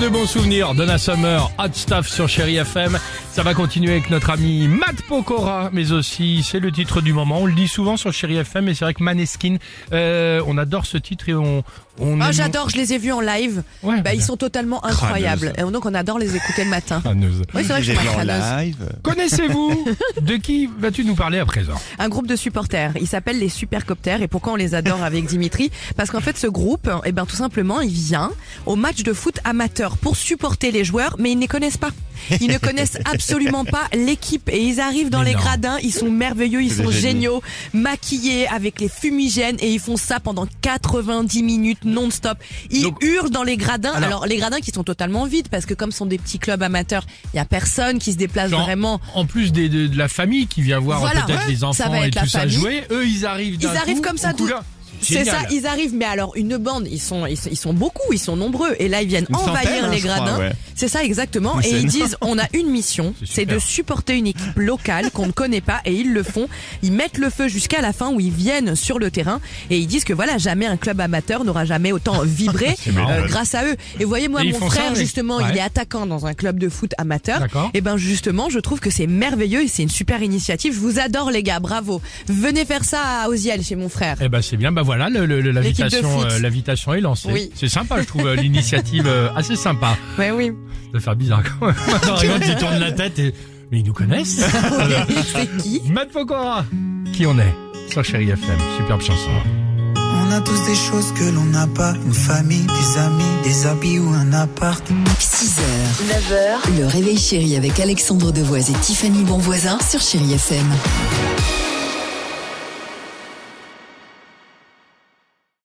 De bons souvenirs. Donna Summer, Hot Stuff sur Chéri FM. Ça va continuer avec notre ami Matt Pokora, mais aussi c'est le titre du moment. On le dit souvent sur Chéri FM, mais c'est vrai que Maneskin, euh, on adore ce titre et on. on Ah, j'adore, je les ai vus en live. Ouais, bah, ils sont totalement incroyables. Et donc, on adore les écouter le matin. Crâneuse. Oui, c'est vrai que je suis pas crâneuse. live. Connaissez-vous De qui vas-tu nous parler à présent? Un groupe de supporters. Ils s'appellent les Supercopters. Et pourquoi on les adore avec Dimitri? Parce qu'en fait, ce groupe, eh ben, tout simplement, il vient au match de foot amateur pour supporter les joueurs, mais ils ne les connaissent pas. Ils ne connaissent absolument pas l'équipe et ils arrivent dans Mais les non. gradins, ils sont merveilleux, ils sont géniaux, maquillés avec les fumigènes et ils font ça pendant 90 minutes non-stop. Ils Donc- hurlent dans les gradins. Alors, Alors- les gradins qui sont totalement vides parce que comme ce sont des petits clubs amateurs, il y a personne qui se déplace Genre, vraiment. En plus des, de, de la famille qui vient voir Voilà, peut-être ouais, les enfants et tout ça famille. jouer, eux ils arrivent Ils arrivent comme ça, tout-. C'est ça, ils arrivent, mais alors une bande, ils sont, ils, sont- ils sont beaucoup, ils sont nombreux, et là ils viennent Une envahir centaine, hein, les gradins. ouais. C'est ça exactement, Une et ils disent on a une mission, C'est de supporter une équipe locale qu'on ne connaît pas, et ils le font. Ils mettent le feu jusqu'à la fin où ils viennent sur le terrain, et ils disent que voilà jamais un club amateur n'aura jamais autant vibré marrant, euh, grâce à eux. Et voyez moi Et mon ça frère justement, Ouais. il est attaquant dans un club de foot amateur. D'accord. Et ben justement, je trouve que c'est merveilleux et c'est une super initiative. Je vous adore les gars, bravo. Venez faire ça à Oziel chez mon frère. Eh ben c'est bien, bah voilà, le- le- le- de l'invitation, foot. euh, l'invitation est lancée. Oui. C'est sympa, je trouve euh, l'initiative euh, assez sympa. Ouais oui. Ça faire bizarre quand même. Attends, regarde, il tourne la tête et mais ils nous connaissent. c'est qui? Matt Pokora, qui on est? Sur Chéri FM, superbe chanson. On a tous des choses que l'on n'a pas, une famille, des amis, des habits ou un appart. 6h, 9h, le réveil chéri avec Alexandre Devoise et Tiffany Bonvoisin sur Chéri FM.